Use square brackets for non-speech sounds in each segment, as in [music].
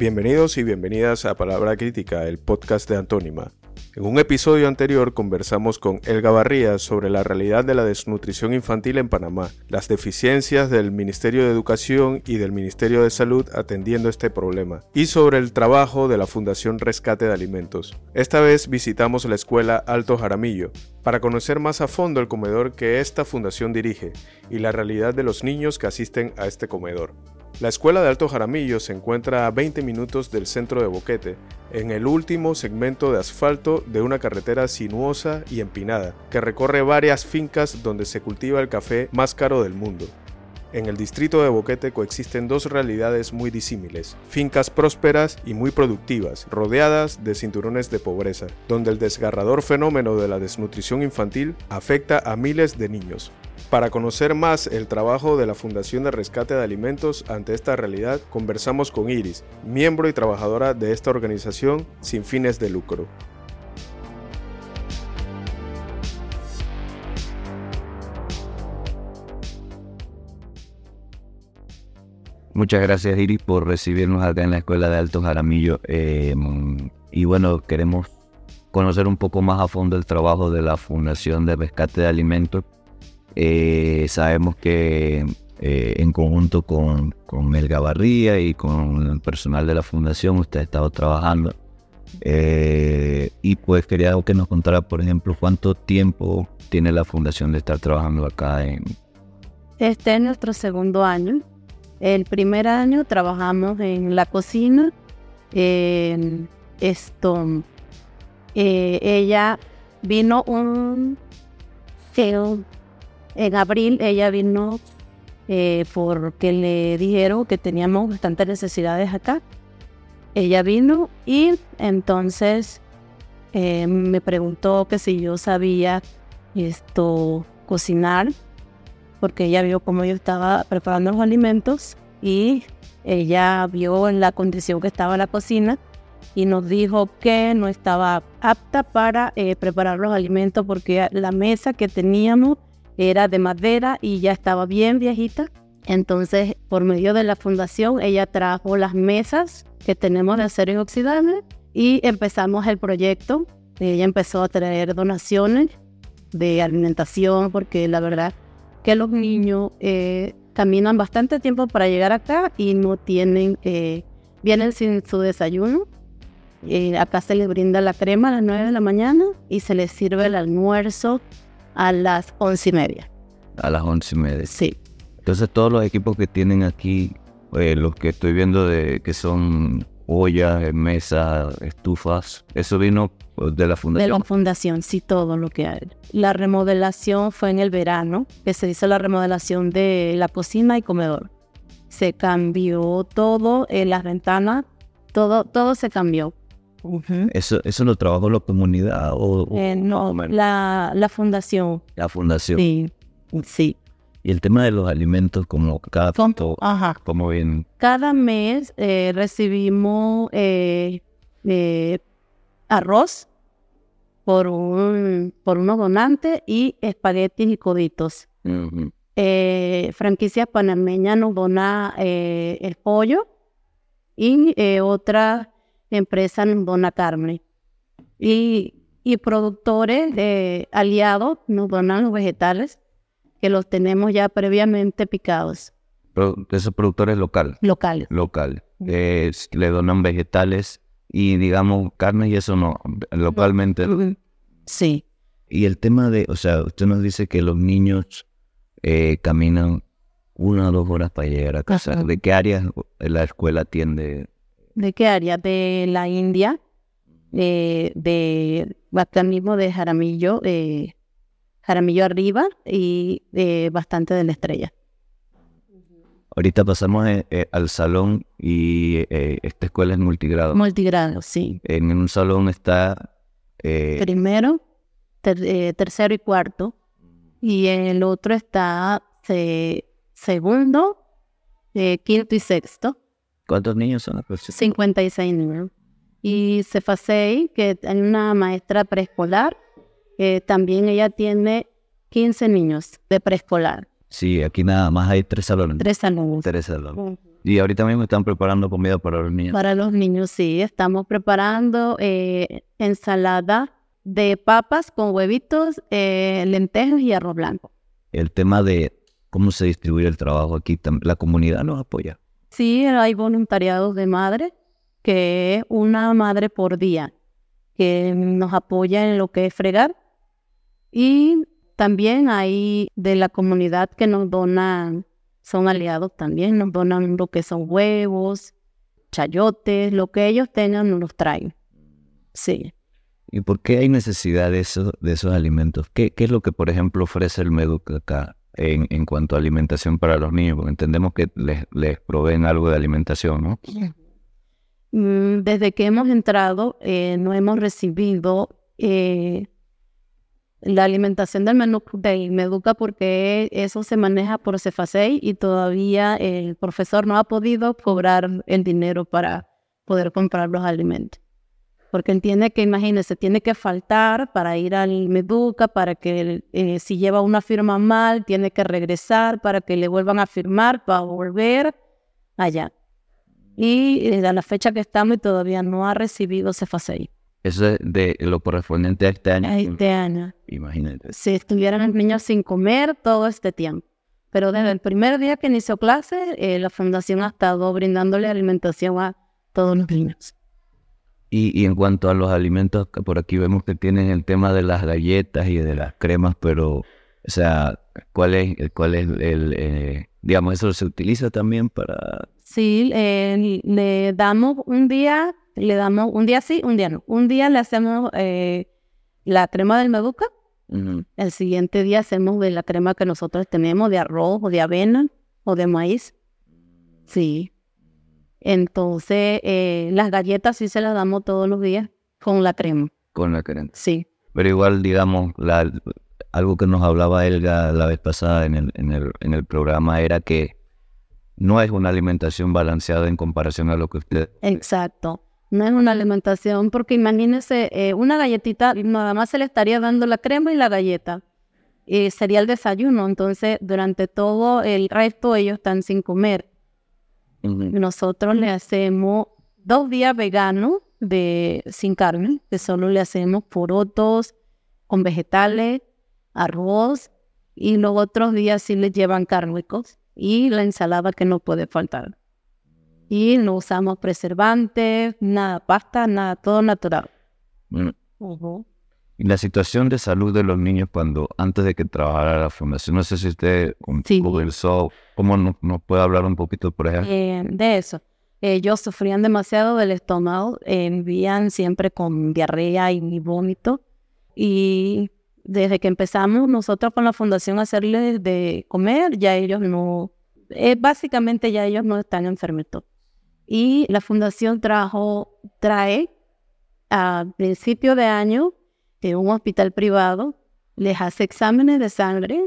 Bienvenidos y bienvenidas a Palabra Crítica, el podcast de Antónima. En un episodio anterior conversamos con Elga Barría sobre la realidad de la desnutrición infantil en Panamá, las deficiencias del Ministerio de Educación y del Ministerio de Salud atendiendo este problema, y sobre el trabajo de la Fundación Rescate de Alimentos. Esta vez visitamos la escuela Alto Jaramillo para conocer más a fondo el comedor que esta fundación dirige y la realidad de los niños que asisten a este comedor. La escuela de Alto Jaramillo se encuentra a 20 minutos del centro de Boquete, en el último segmento de asfalto de una carretera sinuosa y empinada, que recorre varias fincas donde se cultiva el café más caro del mundo. En el distrito de Boquete coexisten dos realidades muy disímiles, fincas prósperas y muy productivas, rodeadas de cinturones de pobreza, donde el desgarrador fenómeno de la desnutrición infantil afecta a miles de niños. Para conocer más el trabajo de la Fundación de Rescate de Alimentos ante esta realidad, conversamos con Iris, miembro y trabajadora de esta organización sin fines de lucro. Muchas gracias Iris por recibirnos acá en la Escuela de Alto Jaramillo. Eh, y bueno, queremos conocer un poco más a fondo el trabajo de la Fundación de Rescate de Alimentos eh, sabemos que eh, en conjunto con, con el Gavarría y con el personal de la fundación usted ha estado trabajando. Eh, y pues quería que nos contara, por ejemplo, cuánto tiempo tiene la fundación de estar trabajando acá en... Este es nuestro segundo año. El primer año trabajamos en la cocina. En esto, ella vino un en abril ella vino eh, porque le dijeron que teníamos bastantes necesidades acá. Ella vino y entonces eh, me preguntó que si yo sabía esto cocinar, porque ella vio cómo yo estaba preparando los alimentos y ella vio en la condición que estaba la cocina y nos dijo que no estaba apta para eh, preparar los alimentos porque la mesa que teníamos era de madera y ya estaba bien viejita. Entonces, por medio de la fundación, ella trajo las mesas que tenemos de acero inoxidable y empezamos el proyecto. Ella empezó a traer donaciones de alimentación porque la verdad que los niños eh, caminan bastante tiempo para llegar acá y no tienen, eh, vienen sin su desayuno. Eh, acá se les brinda la crema a las 9 de la mañana y se les sirve el almuerzo a las once y media. A las once y media. Sí. Entonces todos los equipos que tienen aquí, eh, los que estoy viendo de que son ollas, mesas, estufas, eso vino de la fundación. De la fundación, sí, todo lo que hay. La remodelación fue en el verano, que se hizo la remodelación de la cocina y comedor. Se cambió todo, en las ventanas, todo, todo se cambió. ¿Eso, ¿Eso lo trabajó la comunidad o, eh, no, la, la, fundación? La fundación. Sí, sí. Y el tema de los alimentos, como cada tanto, ¿cómo bien? Cada mes eh, recibimos eh, arroz por, un, por unos donantes y espaguetis y coditos. franquicia panameña nos dona el pollo y otra empresa en Dona Carmen. Y, y productores de aliados nos donan los vegetales que los tenemos ya previamente picados. esos productores locales. Locales. Locales. le donan vegetales y digamos carne y eso no, localmente. Sí. Y el tema de, o sea, usted nos dice que los niños eh, caminan una o dos horas para llegar a casa. ¿De qué áreas la escuela atiende ¿De qué área? De la India, de, de mismo de Jaramillo, de Jaramillo arriba y de bastante de la estrella. Ahorita pasamos eh, eh, al salón y eh, esta escuela es multigrado. Multigrado, sí. En un salón está... Primero, tercero y cuarto. Y en el otro está segundo, quinto y sexto. ¿Cuántos niños son? 56 niños. Y Cefasei, que es una maestra preescolar, también ella tiene 15 niños de preescolar. Sí, aquí nada más hay tres salones. Tres salones. Tres salones. Y ahorita mismo están preparando comida para los niños. Para los niños, sí. Estamos preparando eh, ensalada de papas con huevitos, eh, lentejas y arroz blanco. El tema de cómo se distribuye el trabajo aquí, la comunidad nos apoya. Sí, hay voluntariados de madre, que es una madre por día, que nos apoya en lo que es fregar. Y también hay de la comunidad que nos donan son aliados también, nos donan lo que son huevos, chayotes, lo que ellos tengan nos los traen. Sí. ¿Y por qué hay necesidad de, eso, de esos alimentos? ¿Qué, ¿Qué, es lo que, por ejemplo, ofrece el Meduca acá en, cuanto a alimentación para los niños? Porque entendemos que les, proveen algo de alimentación, ¿no? Mm, desde que hemos entrado, eh, no hemos recibido eh, la alimentación del menú de Meduca porque eso se maneja por Cefasei y todavía el profesor no ha podido cobrar el dinero para poder comprar los alimentos. Porque entiende que, imagínese, tiene que faltar para ir al Meduca, para que eh, si lleva una firma mal, tiene que regresar para que le vuelvan a firmar para volver allá. Y eh, a la fecha que estamos todavía no ha recibido Cefasei. Eso es de lo correspondiente a este año. A este año. Imagínate. Si estuvieran los niños sin comer todo este tiempo. Pero desde el primer día que inició clase, eh, la fundación ha estado brindándole alimentación a todos los niños. Y, y, en cuanto a los alimentos, por aquí vemos que tienen el tema de las galletas y de las cremas, pero, o sea, ¿cuál es, cuál es el, eh, digamos, eso se utiliza también para... Sí, eh, le damos un día le damos un día sí, un día no. Un día le hacemos eh, la crema del meduca, el siguiente día hacemos de la crema que nosotros tenemos de arroz o de avena o de maíz. Sí. Entonces, eh, las galletas sí se las damos todos los días con la crema. Con la crema. Sí. Pero igual, digamos, la, algo que nos hablaba Elga la vez pasada en el, en el, en el programa era que no es una alimentación balanceada en comparación a lo que usted... Exacto no es una alimentación, porque imagínense, eh, una galletita, nada más se le estaría dando la crema y la galleta. Y sería el desayuno, entonces durante todo el resto ellos están sin comer. Nosotros le hacemos dos días veganos de, sin carne, que solo le hacemos porotos con vegetales, arroz, y los otros días sí les llevan cárnicos y la ensalada que no puede faltar. Y no usamos preservantes, nada pasta, nada, todo natural. Y la situación de salud de los niños cuando, antes de que trabajara la fundación, no sé si usted sí. conversó, ¿cómo nos, puede hablar un poquito por ejemplo? Eh, de eso. Ellos sufrían demasiado del estómago, eh, vivían siempre con diarrea y vómito. Y desde que empezamos nosotros con la fundación a hacerles de comer, ya ellos no, eh, básicamente ya ellos no están enfermitos. Y la fundación trajo, trae a principio de año de un hospital privado, les hace exámenes de sangre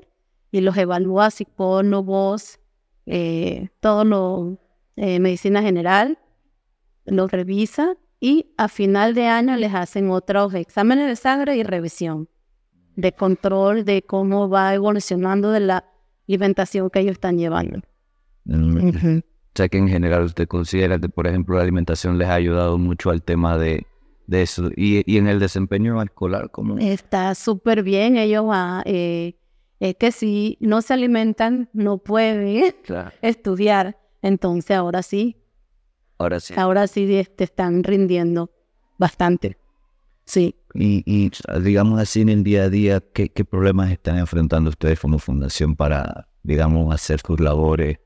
y los evalúa psicólogos, eh, todo lo, eh, medicina general, los revisa y a final de año les hacen otros exámenes de sangre y revisión de control de cómo va evolucionando de la alimentación que ellos están llevando. O sea que en general usted considera que, por ejemplo, la alimentación les ha ayudado mucho al tema de, de eso. Y, y, en el desempeño escolar, ¿cómo? Está súper bien. Ellos van, eh, es que si no se alimentan, no pueden [laughs] estudiar. Entonces ahora sí. Ahora sí. Ahora sí te este, están rindiendo bastante. Sí. Y, y, digamos así en el día a día, ¿qué, ¿qué problemas están enfrentando ustedes como fundación para, digamos, hacer sus labores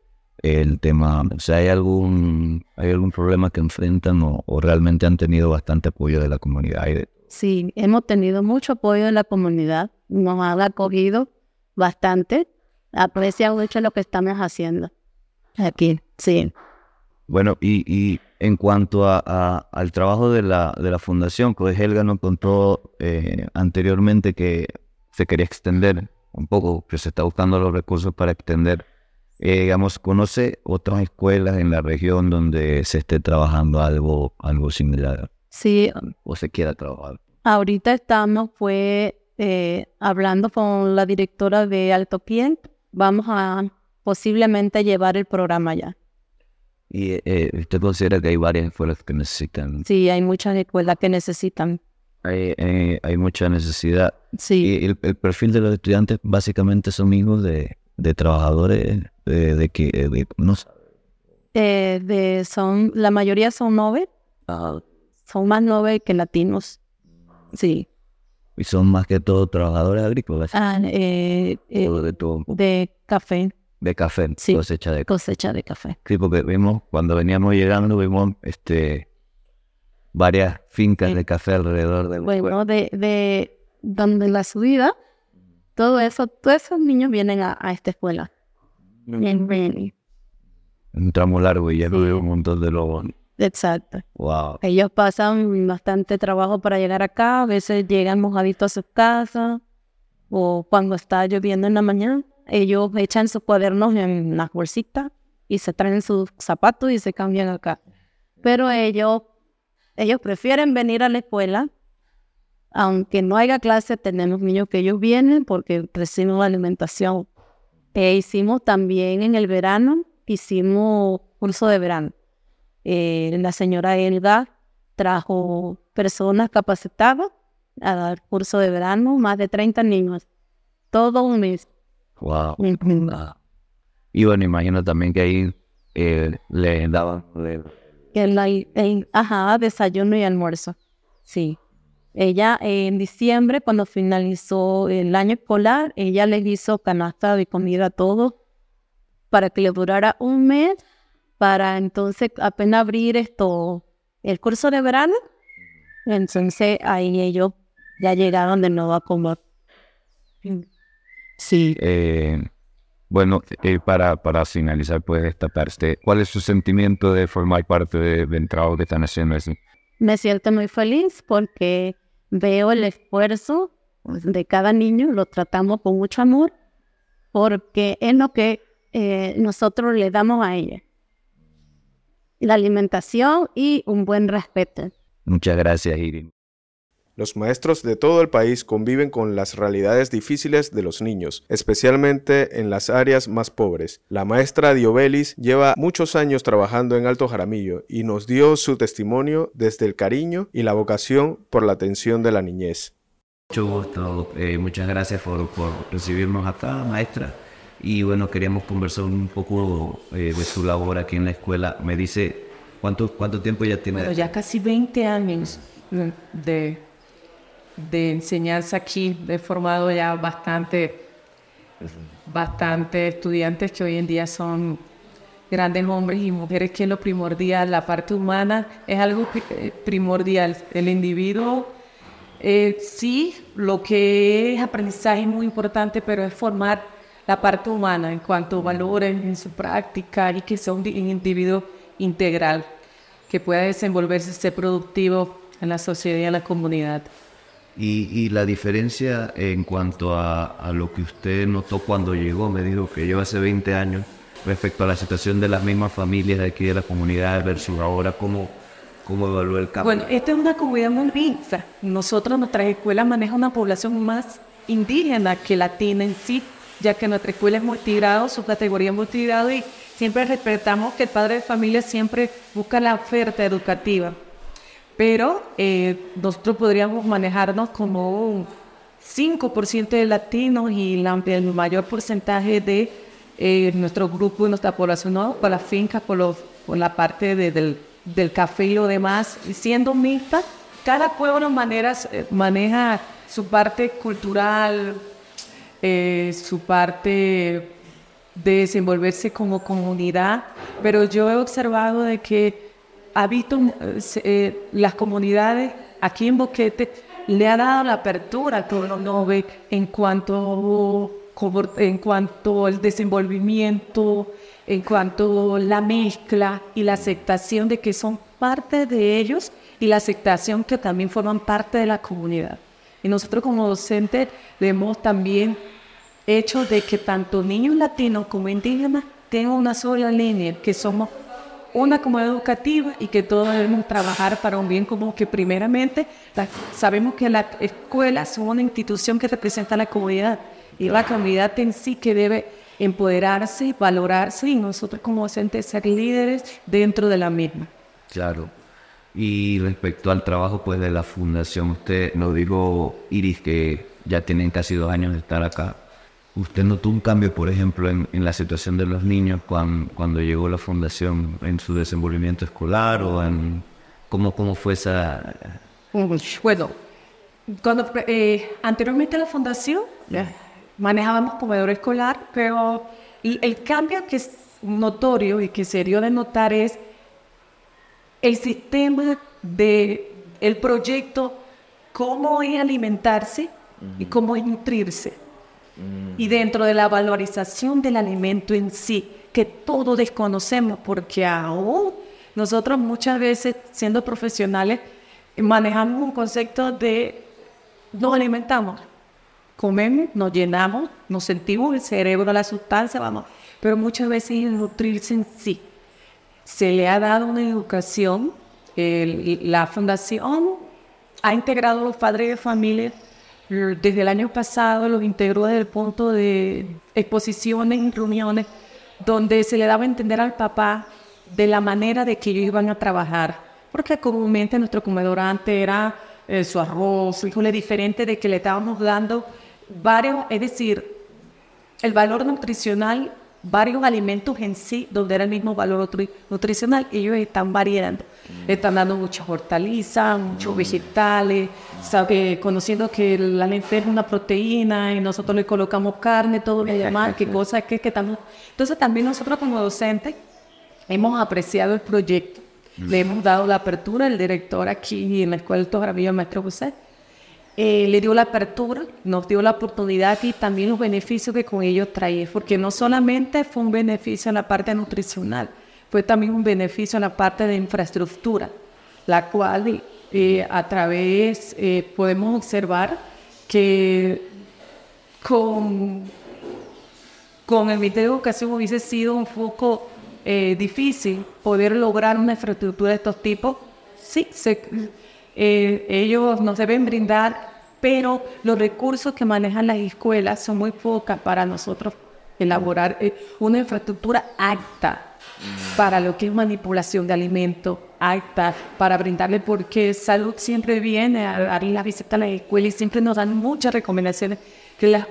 el tema, o sea, ¿hay algún, hay algún problema que enfrentan o, realmente han tenido bastante apoyo de la comunidad? Sí, hemos tenido mucho apoyo de la comunidad, nos han acogido bastante, aprecian mucho lo que estamos haciendo aquí, sí. Bueno, y, y en cuanto a, al trabajo de la, de la fundación, pues Helga nos contó eh, anteriormente que se quería extender un poco, que se está buscando los recursos para extender eh, digamos, conoce otras escuelas en la región donde se esté trabajando algo, algo similar. Sí. O se quiera trabajar. Ahorita estamos fue eh, hablando con la directora de Alto Pie. Vamos a posiblemente llevar el programa ya. ¿Y eh, usted considera que hay varias escuelas que necesitan? Sí, hay muchas escuelas que necesitan. Hay, eh, hay mucha necesidad. Sí. Y el, el perfil de los estudiantes básicamente son hijos de, de trabajadores de, de que de- no sé. Eh, de, son, la mayoría son nove, son más nove que latinos. Sí. y son más que todo trabajadores agrícolas Ah, eh, eh, de todo, de café, de café, Sí. cosecha de cosecha de café. Sí, porque vimos, cuando veníamos llegando, vimos este varias fincas de café alrededor del Bueno, de, de donde la subida, todo eso, todos esos niños vienen a, a esta escuela. En Beni. un tramo largo y ya Sí. veo un montón de lobos. Exacto. Wow. Ellos pasan bastante trabajo para llegar acá, a veces llegan mojaditos a sus casas, o cuando está lloviendo en la mañana, ellos echan sus cuadernos en las bolsitas y se traen sus zapatos y se cambian acá. Pero ellos, ellos prefieren venir a la escuela, aunque no haya clase, tenemos niños que ellos vienen porque recibimos alimentación. E hicimos también en el verano, hicimos curso de verano eh, la señora Elga trajo personas capacitadas a dar curso de verano, más de 30 niños, todo un mes. Wow. Ah. Y bueno, imagino también que ahí eh, le daban le- En la, en- ajá, desayuno y almuerzo. Sí. Ella eh, en diciembre, cuando finalizó el año escolar, ella les hizo canasta de comida a todos para que les durara un mes, para entonces apenas abrir esto, el curso de verano. Entonces ahí ellos ya llegaron de nuevo a comer. Sí. eh, bueno, eh, para, para finalizar pues esta parte, ¿cuál es su sentimiento de formar parte de- del trabajo que están haciendo? así? me siento muy feliz porque veo el esfuerzo de cada niño, lo tratamos con mucho amor, porque es lo que eh, nosotros le damos a ella. La alimentación y un buen respeto. Muchas gracias, Irin. Los maestros de todo el país conviven con las realidades difíciles de los niños, especialmente en las áreas más pobres. La maestra Diobelis lleva muchos años trabajando en Alto Jaramillo y nos dio su testimonio desde el cariño y la vocación por la atención de la niñez. Mucho gusto, eh, muchas gracias por, por recibirnos acá, maestra. Y bueno, queríamos conversar un poco eh, de su labor aquí en la escuela. Me dice, ¿cuánto, cuánto tiempo ya tiene? Bueno, ya casi 20 años de, de enseñanza aquí. He formado ya bastante, bastante estudiantes que hoy en día son grandes hombres y mujeres, que es lo primordial. La parte humana es algo eh, primordial. El individuo, eh, sí, lo que es aprendizaje es muy importante, pero es formar la parte humana en cuanto a valores en su práctica y que sea un individuo integral que pueda desenvolverse, ser productivo en la sociedad y en la comunidad. Y, y la diferencia en cuanto a, a lo que usted notó cuando llegó, me dijo que lleva hace 20 años, respecto a la situación de las mismas familias de aquí de la comunidad versus ahora, ¿cómo, cómo evaluó el cambio? Bueno, esta es una comunidad muy mixta. Nosotros, nuestras escuelas manejan una población más indígena que latina en sí, ya que nuestra escuela es multigrado, su categoría es multigrado y siempre respetamos que el padre de familia siempre busca la oferta educativa. Pero eh, nosotros podríamos manejarnos como un 5% de latinos y el mayor porcentaje de eh, nuestro grupo, nuestra población, ¿no? por las fincas, por la parte de- del, café y lo demás, siendo mixta, cada pueblo maneras, eh, maneja su parte cultural, su parte de desenvolverse como comunidad, pero yo he observado de que habito eh, eh, las comunidades aquí en Boquete le ha dado la apertura a todo lo ve en cuanto en cuanto al desenvolvimiento, en cuanto a la mezcla y la aceptación de que son parte de ellos y la aceptación que también forman parte de la comunidad. Y nosotros como docentes le hemos también hecho de que tanto niños latinos como indígenas tengan una sola línea, que somos una comunidad educativa y que todos debemos trabajar para un bien común, que primeramente la- sabemos que las escuelas son una institución que representa a la comunidad y la comunidad en sí que debe empoderarse, valorarse y nosotros como docentes ser líderes dentro de la misma. Claro. Y respecto al trabajo pues de la fundación, usted nos dijo, Iris, que ya tienen casi dos años de estar acá. ¿Usted notó un cambio, por ejemplo, en, la situación de los niños cuando, cuando, llegó la fundación en su desenvolvimiento escolar o en cómo, cómo fue esa... Bueno, cuando eh, anteriormente la fundación manejábamos comedor escolar, pero el, el cambio que es notorio y que se dio de notar es el sistema de el proyecto, cómo es alimentarse y cómo es nutrirse. Y dentro de la valorización del alimento en sí, que todos desconocemos, porque aún nosotros muchas veces, siendo profesionales, manejamos un concepto de nos alimentamos, comemos, nos llenamos, nos sentimos el cerebro, la sustancia, vamos, pero muchas veces el nutrirse en sí se le ha dado una educación. la fundación ha integrado a los padres de familia desde el año pasado, los integró desde el punto de exposiciones reuniones donde se le daba a entender al papá de la manera de que ellos iban a trabajar. Porque comúnmente nuestro comedor antes era eh, su arroz, su híjole diferente de que le estábamos dando varios, es decir, el valor nutricional varios alimentos en sí, donde era el mismo valor nutricional, ellos están variando. Mm. Están dando muchas hortalizas, muchos mm. vegetales, sabe, conociendo que la lenteja es una proteína y nosotros le colocamos carne, todo lo demás, qué [laughs] cosa que, que estamos... Entonces también nosotros como docentes hemos apreciado el proyecto, mm. le hemos dado la apertura, el director aquí en la Escuela de Tojaramillo, el maestro José, eh, le dio la apertura, nos dio la oportunidad y también los beneficios que con ellos traía, porque no solamente fue un beneficio en la parte nutricional, fue también un beneficio en la parte de infraestructura, la cual eh, a través eh, podemos observar que con, con el Ministerio de Educación hubiese sido un poco difícil poder lograr una infraestructura de estos tipos. Sí, se, eh, ellos nos deben brindar, pero los recursos que manejan las escuelas son muy pocas para nosotros elaborar eh, una infraestructura acta para lo que es manipulación de alimentos, acta para brindarle, porque salud siempre viene a dar la visita a la escuela y siempre nos dan muchas recomendaciones que las,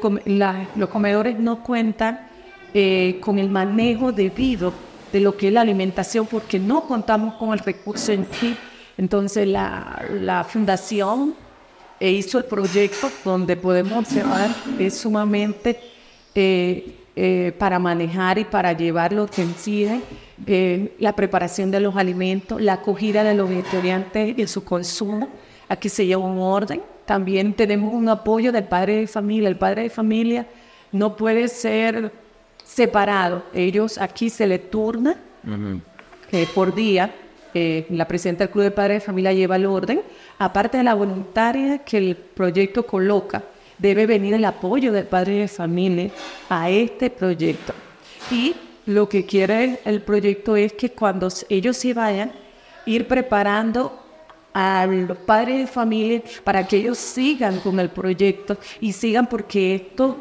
los comedores no cuentan eh, con el manejo debido de lo que es la alimentación porque no contamos con el recurso en sí entonces la, fundación hizo el proyecto donde podemos observar es sumamente eh, eh, para manejar y para llevar lo que incide eh, la preparación de los alimentos, la acogida de los estudiantes y su consumo. Aquí se lleva un orden. También tenemos un apoyo del padre de familia. El padre de familia no puede ser separado. Ellos aquí se le turna por día la presidenta del Club de Padres de Familia lleva el orden, aparte de la voluntaria que el proyecto coloca, debe venir el apoyo del padre de familia a este proyecto. Y lo que quiere el proyecto es que cuando ellos se vayan, ir preparando a los padres de familia para que ellos sigan con el proyecto y sigan porque esto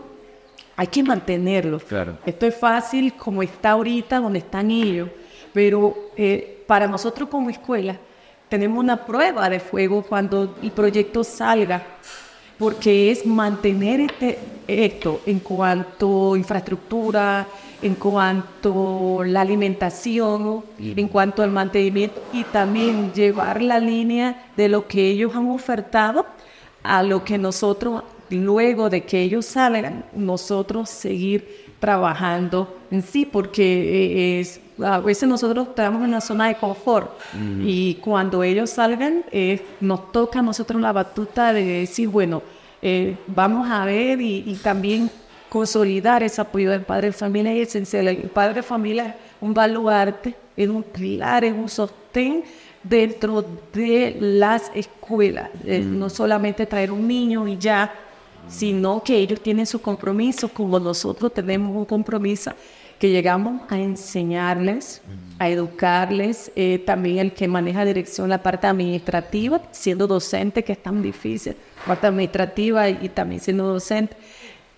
hay que mantenerlo. Claro. Esto es fácil como está ahorita, donde están ellos, pero eh, para nosotros como escuela tenemos una prueba de fuego cuando el proyecto salga, porque es mantener este, esto en cuanto a infraestructura, en cuanto a la alimentación, en cuanto al mantenimiento y también llevar la línea de lo que ellos han ofertado a lo que nosotros, luego de que ellos salgan, nosotros seguir trabajando en sí, porque eh, es a veces nosotros estamos en una zona de confort y cuando ellos salgan eh, nos toca a nosotros la batuta de decir, bueno, eh, vamos a ver y, también consolidar ese apoyo del padre de familia es esencial. El padre de familia es un baluarte, es un pilar, es un sostén dentro de las escuelas. Eh, no solamente traer un niño y ya, sino que ellos tienen su compromiso, como nosotros tenemos un compromiso que llegamos a enseñarles, a educarles, eh, también el que maneja dirección la parte administrativa, siendo docente, que es tan difícil, parte administrativa y, también siendo docente,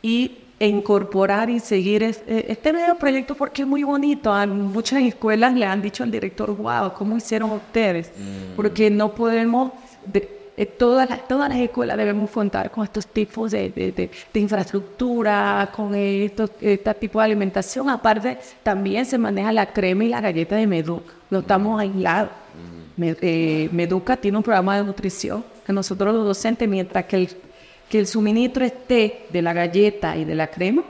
y incorporar y seguir este, este nuevo proyecto porque es muy bonito. A muchas escuelas le han dicho al director, wow, ¿cómo hicieron ustedes? Mm. Porque no podemos... Eh, todas, las, todas las escuelas debemos contar con estos tipos de, de, infraestructura, con estos, este tipo de alimentación. Aparte, también se maneja la crema y la galleta de Meduca. No estamos aislados. Eh, Meduca tiene un programa de nutrición que nosotros los docentes, mientras que el, que el suministro esté de la galleta y de la crema,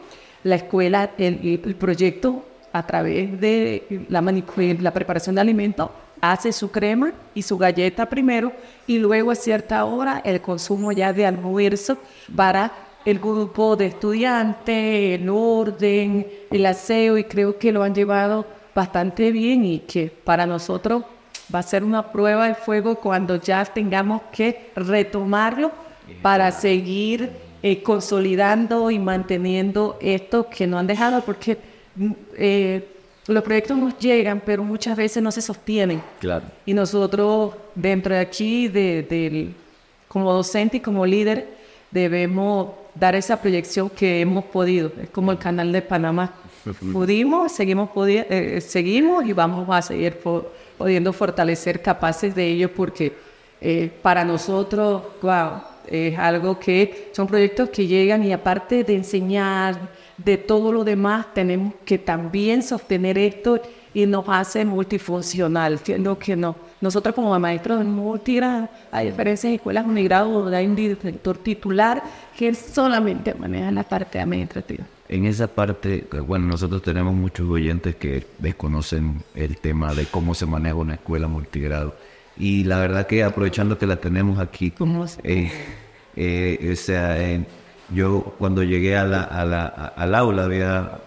la escuela, el, el proyecto a través de la, la preparación de alimentos hace su crema y su galleta primero y luego a cierta hora el consumo ya de almuerzo para el grupo de estudiantes, el orden, el aseo y creo que lo han llevado bastante bien y que para nosotros va a ser una prueba de fuego cuando ya tengamos que retomarlo para seguir eh, consolidando y manteniendo esto que no han dejado porque mm, eh, los proyectos nos llegan, pero muchas veces no se sostienen. Claro. Y nosotros, dentro de aquí, de, como docente y como líder, debemos dar esa proyección que hemos podido. Es como el canal de Panamá. Pudimos, seguimos, eh, seguimos y vamos a seguir pudiendo fortalecer capaces de ello porque eh, para nosotros, wow, es algo que son proyectos que llegan y aparte de enseñar, de todo lo demás, tenemos que también sostener esto y nos hace multifuncional, siendo que no. Nosotros como maestros de multigrado, hay diferentes escuelas unigrado donde hay un director titular que solamente maneja la parte administrativa. En esa parte, bueno, nosotros tenemos muchos oyentes que desconocen el tema de cómo se maneja una escuela multigrado. Y la verdad que aprovechando que la tenemos aquí, eh, eh, o sea, yo cuando llegué a la, a la, al aula había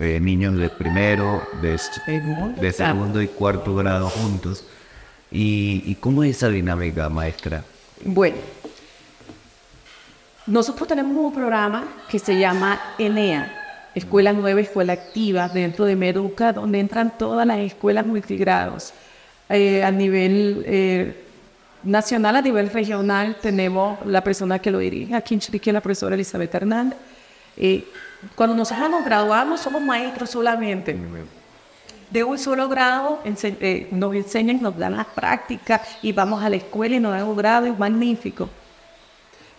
eh, niños de primero, de, de, segundo y cuarto grado juntos. ¿Y, ¿Y cómo es esa dinámica, maestra? Bueno, nosotros tenemos un programa que se llama ENEA, Escuela Nueva, Escuela Activa, dentro de Meduca, donde entran todas las escuelas multigrados. Eh, a nivel eh, nacional, a nivel regional, tenemos la persona que lo dirige aquí en Chiriquí, la profesora Elizabeth Hernández. Eh, cuando nosotros nos graduamos, somos maestros solamente. De un solo grado eh, nos enseñan, nos dan las prácticas y vamos a la escuela y nos dan un grado es magnífico.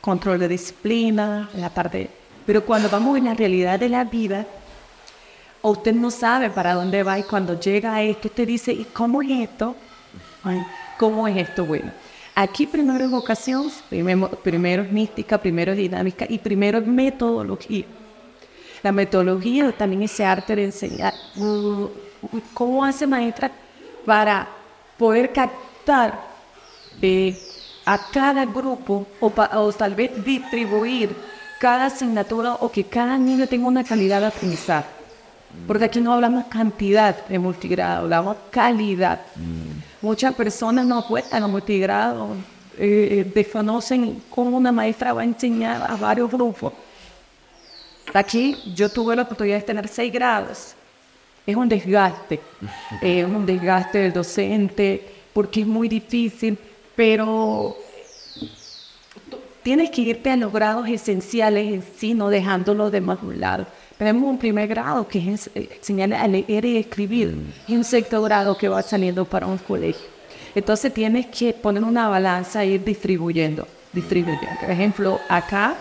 Control de disciplina, la parte. Pero cuando vamos en la realidad de la vida, usted no sabe para dónde va y cuando llega a esto, usted dice, ¿y cómo es esto? ¿Cómo es esto? Bueno, Aquí primero es vocación, primero, es mística, primero es dinámica y primero es metodología. La metodología también es ese arte de enseñar. ¿Cómo hace maestra para poder captar eh, a cada grupo o, o, tal vez distribuir cada asignatura o que cada niño tenga una calidad de aprendizaje? Porque aquí no hablamos cantidad de multigrado, hablamos calidad. Mm. Muchas personas no apuestan a multigrado, eh, eh, desconocen cómo una maestra va a enseñar a varios grupos. Aquí yo tuve la oportunidad de tener seis grados. Es un desgaste, [laughs] es un desgaste del docente, porque es muy difícil, pero tienes que irte a los grados esenciales en sí, no dejándolo de más un lado. Tenemos un primer grado que es eh, enseñar a leer y escribir mm. y un sexto grado que va saliendo para un colegio. Entonces tienes que poner una balanza e ir distribuyendo, distribuyendo. Por ejemplo, acá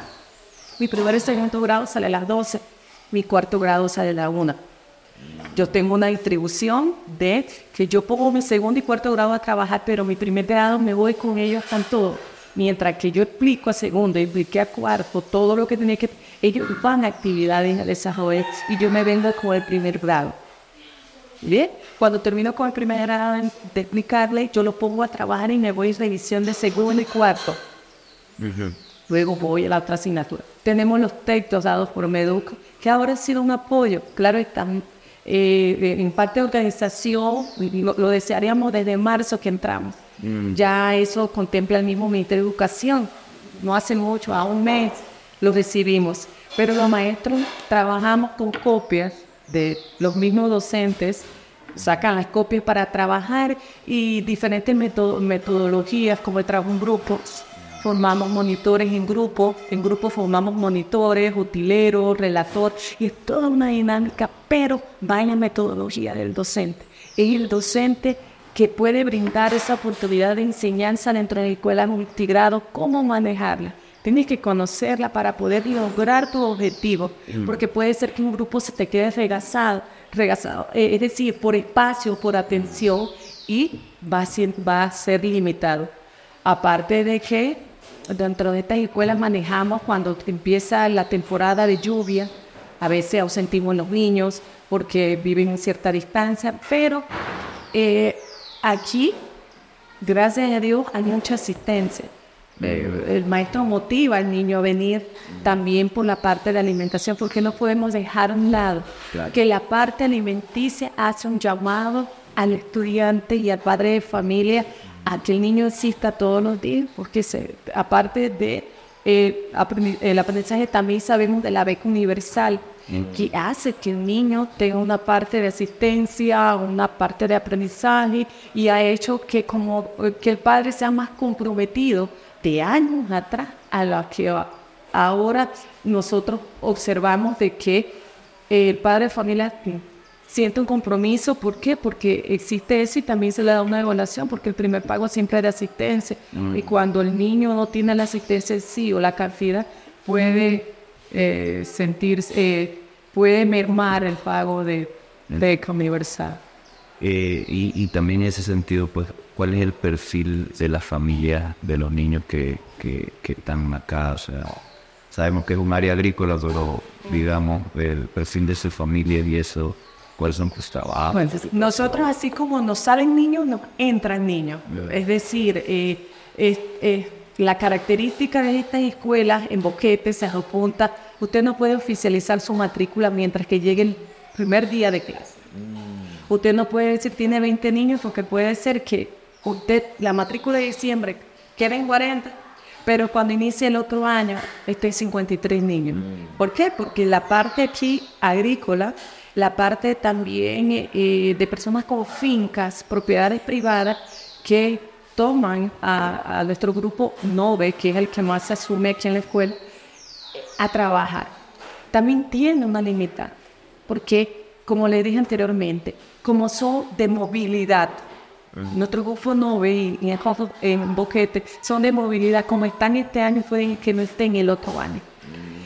mi primer y segundo grado sale a las 12, mi cuarto grado sale a las 1. Yo tengo una distribución de que yo pongo mi segundo y cuarto grado a trabajar, pero mi primer grado me voy con ellos con todo. Mientras que yo explico a segundo y expliqué a cuarto todo lo que tenía que ellos van a actividades a desarrollo y yo me vengo con el primer grado. ¿Bien? Cuando termino con el primer grado de explicarle, yo lo pongo a trabajar y me voy a revisión de segundo y cuarto. Luego voy a la otra asignatura. Tenemos los textos dados por Meduca, que ahora ha sido un apoyo. Claro, están eh, en parte de organización, lo, lo, desearíamos desde marzo que entramos. Mm. Ya eso contempla el mismo Ministerio de Educación. No hace mucho, a un mes lo recibimos. Pero los maestros trabajamos con copias de los mismos docentes, sacan las copias para trabajar y diferentes metodologías como el trabajo en grupo, formamos monitores en grupo, en grupo formamos monitores, utileros, relator, y es toda una dinámica, pero va en la metodología del docente. Es el docente que puede brindar esa oportunidad de enseñanza dentro de la escuela multigrado, cómo manejarla. Tienes que conocerla para poder lograr tu objetivo, porque puede ser que un grupo se te quede regasado, regasado eh, es decir, por espacio, por atención, y va a ser, va a ser limitado. Aparte de que dentro de estas escuelas manejamos cuando empieza la temporada de lluvia, a veces ausentimos los niños porque viven en cierta distancia, pero eh, Aquí, gracias a Dios, hay mucha asistencia. Eh, el maestro motiva al niño a venir también por la parte de alimentación, porque no podemos dejar a un lado que la parte alimenticia hace un llamado al estudiante y al padre de familia a que el niño exista todos los días, porque se, aparte de eh, el aprendizaje también sabemos de la beca universal, que hace que el niño tenga una parte de asistencia, una parte de aprendizaje y ha hecho que, como, que el padre sea más comprometido de años atrás a lo que ahora nosotros observamos de que el padre de familia siente un compromiso. ¿Por qué? Porque existe eso y también se le da una evaluación, porque el primer pago siempre es de asistencia. Y cuando el niño no tiene la asistencia sí o la cantidad, puede eh, sentirse, eh, puede mermar el pago de universal. Eh, y, también en ese sentido, pues, ¿cuál es el perfil de la familia de los niños que, que, están acá? O sea, sabemos que es un área agrícola, pero digamos, el perfil de su familia y eso, ¿cuáles son sus trabajos? nosotros, así como nos salen niños, nos entran niños. Es decir, eh, la característica de estas escuelas en Boquete se apunta Usted no puede oficializar su matrícula mientras que llegue el primer día de clase. Usted no puede decir tiene 20 niños porque puede ser que usted la matrícula de diciembre quede en 40, pero cuando inicie el otro año esté 53 niños. Mm. ¿Por qué? Porque la parte aquí agrícola, la parte también eh, de personas con fincas, propiedades privadas que toman a, a nuestro grupo NOVE, que es el que más se asume aquí en la escuela, a trabajar, también tiene una limita, porque, como le dije anteriormente, como son de movilidad, nuestro grupo no ve en, en Boquete son de movilidad, como están este año, pueden que no estén el otro año.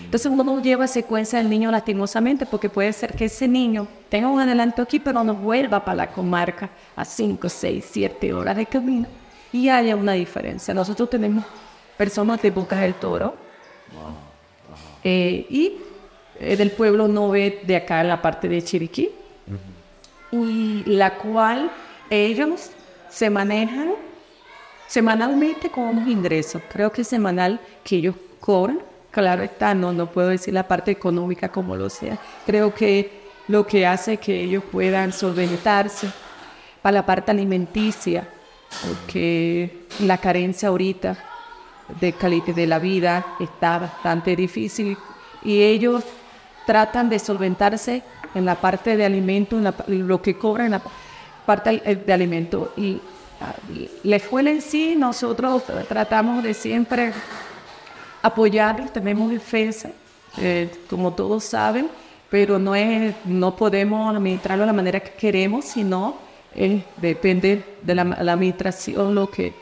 Entonces uno no lleva secuencia del niño lastimosamente porque puede ser que ese niño tenga un adelanto aquí pero no vuelva para la comarca a 5, 6, 7 horas de camino y haya una diferencia. Nosotros tenemos personas de Boca del Toro, eh, y eh, del pueblo no ve de acá en la parte de Chiriquí, y la cual ellos se manejan semanalmente con unos ingresos. Creo que semanal que ellos cobran, claro está, no, no puedo decir la parte económica como lo sea. Creo que lo que hace que ellos puedan solventarse para la parte alimenticia, porque la carencia ahorita de calidad de la vida está bastante difícil y ellos tratan de solventarse en la parte de alimento, en lo que cobran en la parte de alimento. Y ah, la escuela en sí, nosotros tratamos de siempre apoyarlos, tenemos defensa, eh, como todos saben, pero no, es, no podemos administrarlo de la manera que queremos, sino eh, depende de la, la administración lo que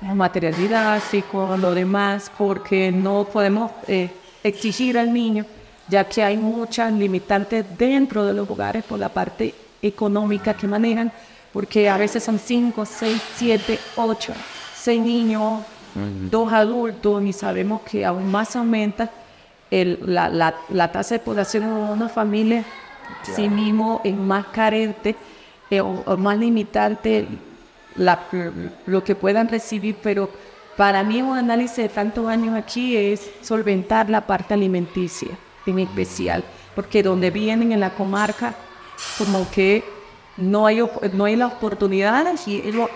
material didáctico, lo demás, porque no podemos eh, exigir al niño, ya que hay muchas limitantes dentro de los hogares por la parte económica que manejan, porque a veces son 5, 6, 7, 8, 6 niños, dos adultos, y sabemos que aún más aumenta el, la, la, la, tasa de población en una familia, sí mismo es más carente eh, o más limitante lo que puedan recibir, pero para mí un análisis de tantos años aquí es solventar la parte alimenticia, en especial, porque donde vienen en la comarca, como que no hay, no hay las oportunidades y ellos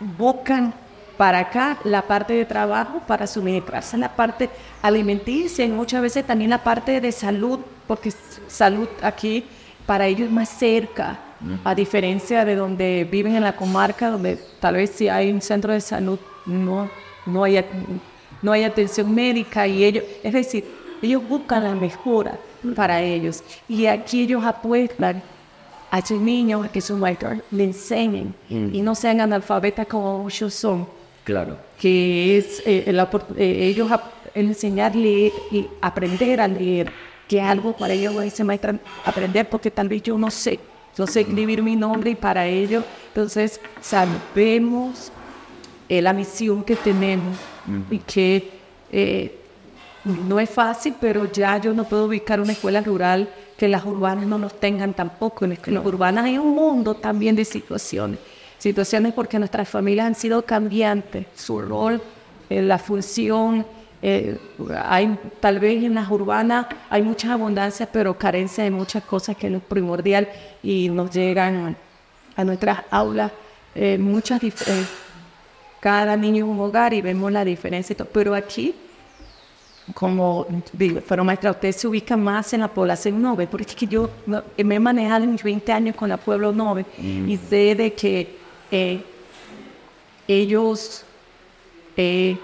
buscan para acá la parte de trabajo para suministrarse la parte alimenticia y muchas veces también la parte de salud, porque salud aquí para ellos es más cerca a diferencia de donde viven en la comarca, donde tal vez si hay un centro de salud, no, no hay no hay atención médica y ellos, es decir, ellos buscan la mejora para ellos. Y aquí ellos apuestan a sus niños a que sus maestros le enseñen y no sean analfabetas como ellos son. Claro. Que es eh, el eh, ellos ap- el enseñar a leer y aprender a leer, que es algo para ellos ese maestro aprender, porque tal vez yo no sé, yo sé escribir mi nombre y para ello, entonces sabemos eh, la misión que tenemos y que eh, no es fácil, pero ya yo no puedo ubicar una escuela rural que las urbanas no nos tengan tampoco. En las escuelas urbanas hay un mundo también de situaciones. Situaciones porque nuestras familias han sido cambiantes. Su rol, eh, la función, eh, hay tal vez en las urbanas hay mucha abundancia, pero carencia de muchas cosas que es lo primordial y nos llegan a nuestras aulas eh, muchas cada niño es un hogar y vemos la diferencia. Pero aquí, como pero maestra, usted se ubica más en la población 9, porque es que yo no- me he manejado en mis 20 años con la pueblo 9 y sé de que eh, ellos eh,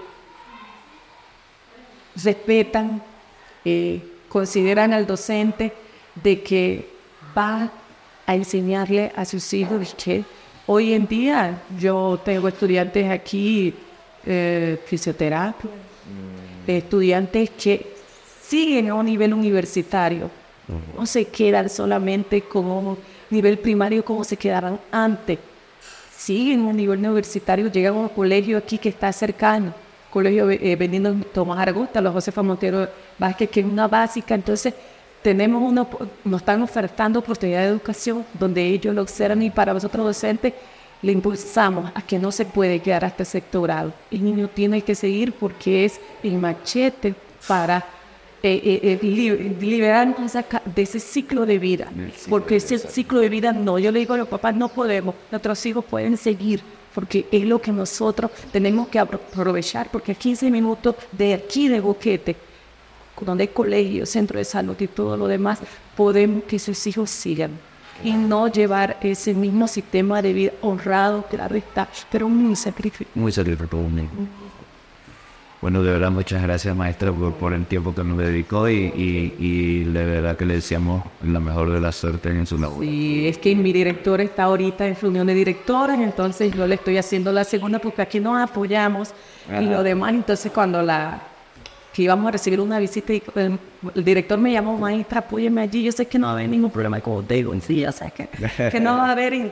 respetan, eh, consideran al docente de que va a enseñarle a sus hijos que hoy en día yo tengo estudiantes aquí, eh, fisioterapia, estudiantes que siguen a un nivel universitario, no se quedan solamente como nivel primario como se quedaban antes, siguen a un nivel universitario, llegan a un colegio aquí que está cercano, colegio eh, vendiendo Tomás Aragosta, los Josefa Montero Vázquez, que es una básica, entonces tenemos una, nos están ofertando oportunidad de educación donde ellos lo observan y para nosotros docentes le impulsamos a que no se puede quedar hasta sectorado. El niño tiene que seguir porque es el machete para eh, eh, eh, li- liberarnos de, ese ciclo de vida. Porque ese ciclo de vida no, yo le digo a los papás, no podemos, nuestros hijos pueden seguir. Porque es lo que nosotros tenemos que apro- aprovechar, porque a 15 minutos de aquí de Boquete, donde hay colegios, centro de salud y todo lo demás, podemos que sus hijos sigan y no llevar ese mismo sistema de vida honrado, claro está, pero muy sacrificado. Muy satisfecho. Bueno, de verdad, muchas gracias, maestra, por, por el tiempo que nos dedicó y, y, y de verdad que le deseamos la mejor de la suerte en su labor. Y es que mi director está ahorita en reunión de directoras, entonces yo le estoy haciendo la segunda porque aquí nos apoyamos y lo demás. Entonces, cuando la que íbamos a recibir una visita y el, el director me llamó, maestra, apóyeme allí. Yo sé que no va a haber ningún problema como digo en sí, o sea, que, que no va a haber y,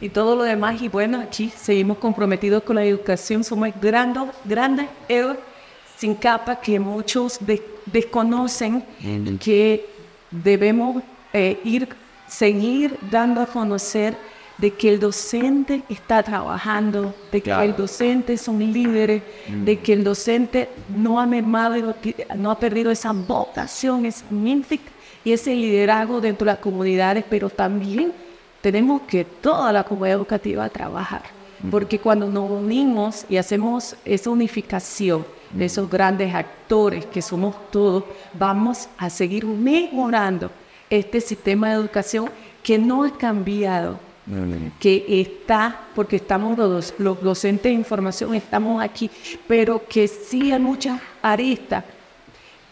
y todo lo demás. Y bueno, aquí seguimos comprometidos con la educación, somos grandes, grandes héroes sin capa que muchos de- desconocen que debemos eh, ir, seguir dando a conocer de que el docente está trabajando, de que Claro. el docente son líderes, de que el docente no ha mermado, no ha perdido esa vocación, mística y ese liderazgo dentro de las comunidades, pero también tenemos que toda la comunidad educativa trabajar, porque cuando nos unimos y hacemos esa unificación de esos grandes actores que somos todos, vamos a seguir mejorando este sistema de educación que no ha cambiado, que está, porque estamos los, los docentes de información, estamos aquí, pero que sí hay muchas aristas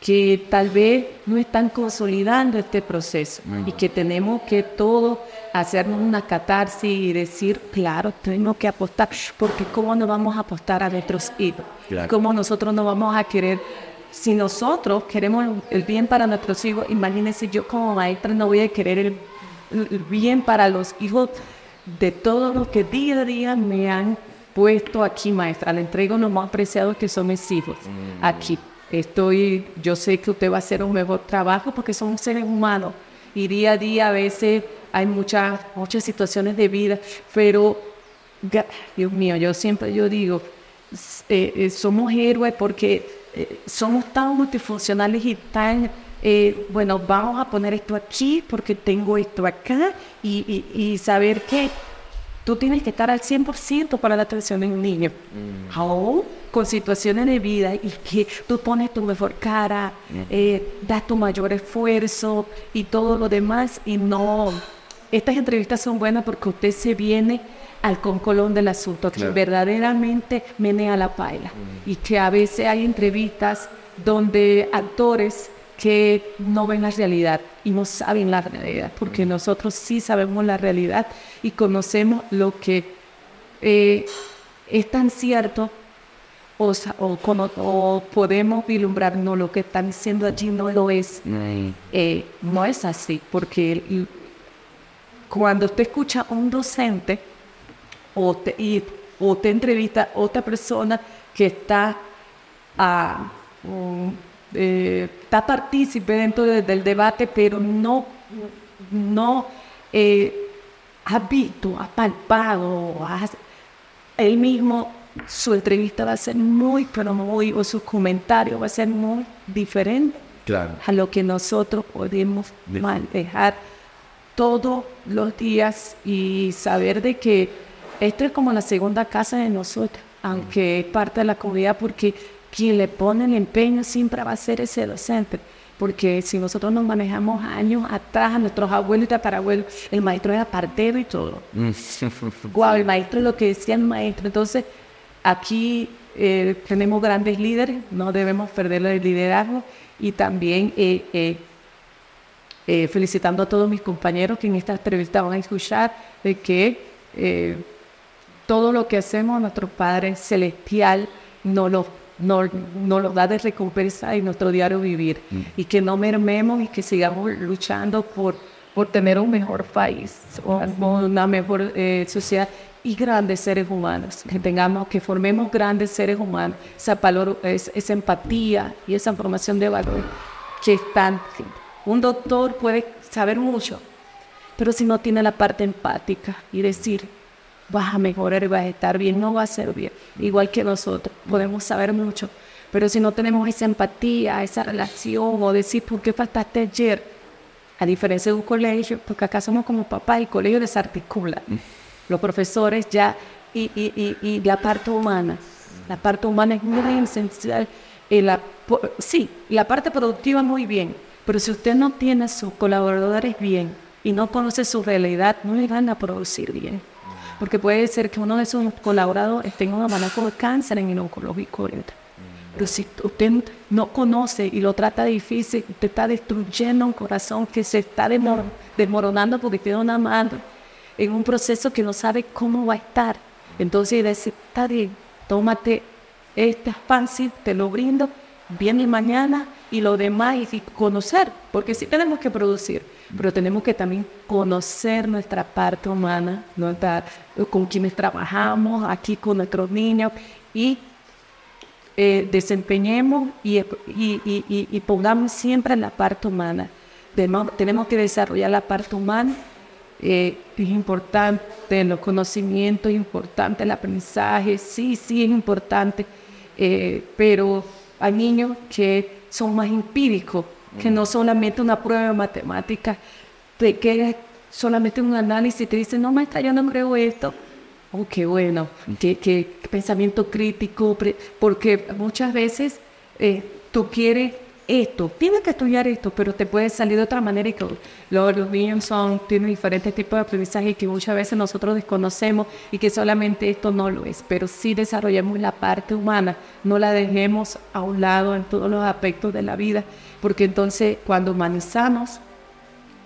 que tal vez no están consolidando este proceso y que tenemos que todos hacernos una catarsis y decir, claro, tenemos que apostar, porque ¿cómo no vamos a apostar a nuestros hijos? Claro. ¿Cómo nosotros no vamos a querer? Si nosotros queremos el bien para nuestros hijos, imagínense yo como maestra no voy a querer el, el bien para los hijos de todos los que día a día me han puesto aquí, maestra. Le entrego lo más preciado que son mis hijos aquí. Estoy, yo sé que usted va a hacer un mejor trabajo porque somos seres humanos y día a día a veces hay muchas, muchas situaciones de vida, pero Dios mío, yo siempre yo digo, eh, eh, somos héroes porque eh, somos tan multifuncionales y tan, eh, bueno, vamos a poner esto aquí porque tengo esto acá y, y- y saber que tú tienes que estar al 100% para la atención de un niño. Aún con situaciones de vida y que tú pones tu mejor cara, eh, das tu mayor esfuerzo y todo lo demás y no estas entrevistas son buenas porque usted se viene al concolón del asunto, que verdaderamente menea la paila. Y que a veces hay entrevistas donde actores que no ven la realidad y no saben la realidad, porque nosotros sí sabemos la realidad y conocemos lo que eh, es tan cierto o, o, podemos no lo que están diciendo allí no lo es. Eh, no es así, porque cuando usted escucha a un docente o te, y, o te entrevista a otra persona que está, a, eh, está partícipe dentro del debate, pero no, no eh, ha visto, ha palpado, él mismo su entrevista va a ser muy, pero muy, o su comentario va a ser muy diferente a lo que nosotros podemos manejar todos los días y saber de que esto es como la segunda casa de nosotros, aunque es parte de la comunidad, porque quien le pone el empeño siempre va a ser ese docente. Porque si nosotros nos manejamos años atrás, a nuestros abuelos y tatarabuelos, el maestro era partero y todo. [laughs] Guau, el maestro es lo que decía el maestro. Entonces, Aquí eh, tenemos grandes líderes, no debemos perder el liderazgo y también eh, eh, felicitando a todos mis compañeros que en esta entrevista van a escuchar de que todo lo que hacemos nuestro Padre Celestial nos lo, no, da de recompensa en nuestro diario vivir mm. y que no mermemos y que sigamos luchando por, por tener un mejor país, una mejor sociedad y grandes seres humanos, que tengamos, que formemos grandes seres humanos, esa, valor, esa empatía y esa formación de valor que están. Un doctor puede saber mucho, pero si no tiene la parte empática y decir, vas a mejorar y vas a estar bien, no va a ser bien. Igual que nosotros, podemos saber mucho, pero si no tenemos esa empatía, esa relación, o decir, ¿por qué faltaste ayer? A diferencia de un colegio, porque acá somos como papá, el colegio desarticula los profesores ya, y, y, y, la parte humana. La parte humana es muy esencial. Y la, sí, la parte productiva muy bien, pero si usted no tiene a sus colaboradores bien y no conoce su realidad, no le van a producir bien. Porque puede ser que uno de sus colaboradores tenga una mala de cáncer en el oncológico. Pero si usted no conoce y lo trata difícil, usted está destruyendo un corazón que se está desmoronando porque tiene una mano en un proceso que no sabe cómo va a estar. Entonces decir, está bien, tómate este espacio, te lo brindo, viene mañana y lo demás y conocer, porque sí tenemos que producir, pero tenemos que también conocer nuestra parte humana, nuestra, con quienes trabajamos aquí con nuestros niños y eh, desempeñemos y, y, y, pongamos siempre la parte humana. tenemos que desarrollar la parte humana eh, es importante, los conocimientos es importante, el aprendizaje, sí, sí es importante, eh, pero hay niños que son más empíricos, que no solamente una prueba de matemáticas, que solamente un análisis y te dicen, no maestra, yo no creo esto. Oh, qué bueno, qué, pensamiento crítico, porque muchas veces eh, tú quieres esto, tienes que estudiar esto, pero te puede salir de otra manera y que los, niños son, tienen diferentes tipos de aprendizaje que muchas veces nosotros desconocemos y que solamente esto no lo es, pero sí desarrollemos la parte humana, no la dejemos a un lado en todos los aspectos de la vida, porque entonces cuando humanizamos,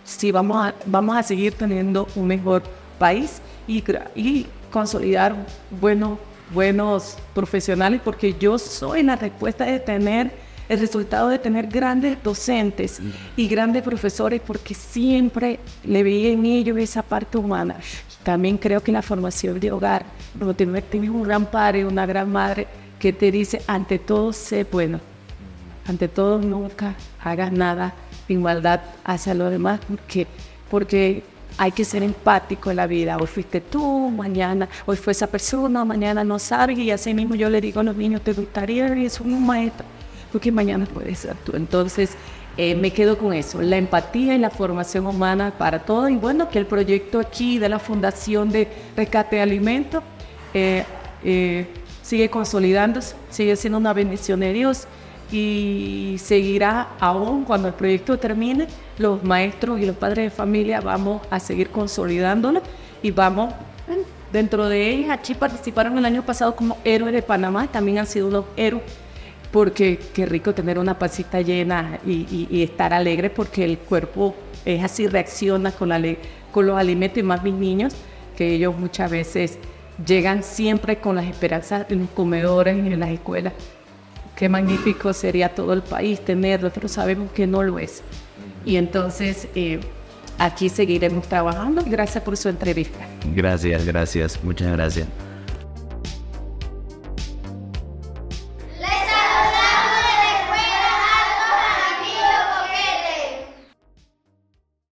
sí vamos a, vamos a seguir teniendo un mejor país y, consolidar buenos, buenos profesionales, porque yo soy la respuesta de tener el resultado de tener grandes docentes y grandes profesores, porque siempre le veía en ellos esa parte humana. También creo que la formación de hogar, cuando tienes un gran padre, una gran madre que te dice, ante todo, sé bueno. Ante todo, nunca hagas nada de igualdad hacia los demás, porque, porque hay que ser empático en la vida. Hoy fuiste tú, mañana, hoy fue esa persona, mañana no sabes, y así mismo yo le digo a los niños, ¿te gustaría? Y es un maestro porque mañana puede ser tú. Entonces, eh, me quedo con eso, la empatía y la formación humana para todo. Y bueno, que el proyecto aquí de la Fundación de Rescate de Alimentos eh, eh, sigue consolidándose, sigue siendo una bendición de Dios. Y seguirá aún cuando el proyecto termine. Los maestros y los padres de familia vamos a seguir consolidándolo y vamos, dentro de ellos, aquí participaron el año pasado como héroes de Panamá, también han sido unos héroes porque qué rico tener una pasita llena y, estar alegre porque el cuerpo es así, reacciona con, con los alimentos y más mis niños, que ellos muchas veces llegan siempre con las esperanzas en los comedores y en las escuelas. Qué magnífico sería todo el país tenerlo, pero sabemos que no lo es. Y entonces eh, aquí seguiremos trabajando. Gracias por su entrevista. Gracias, gracias, muchas gracias.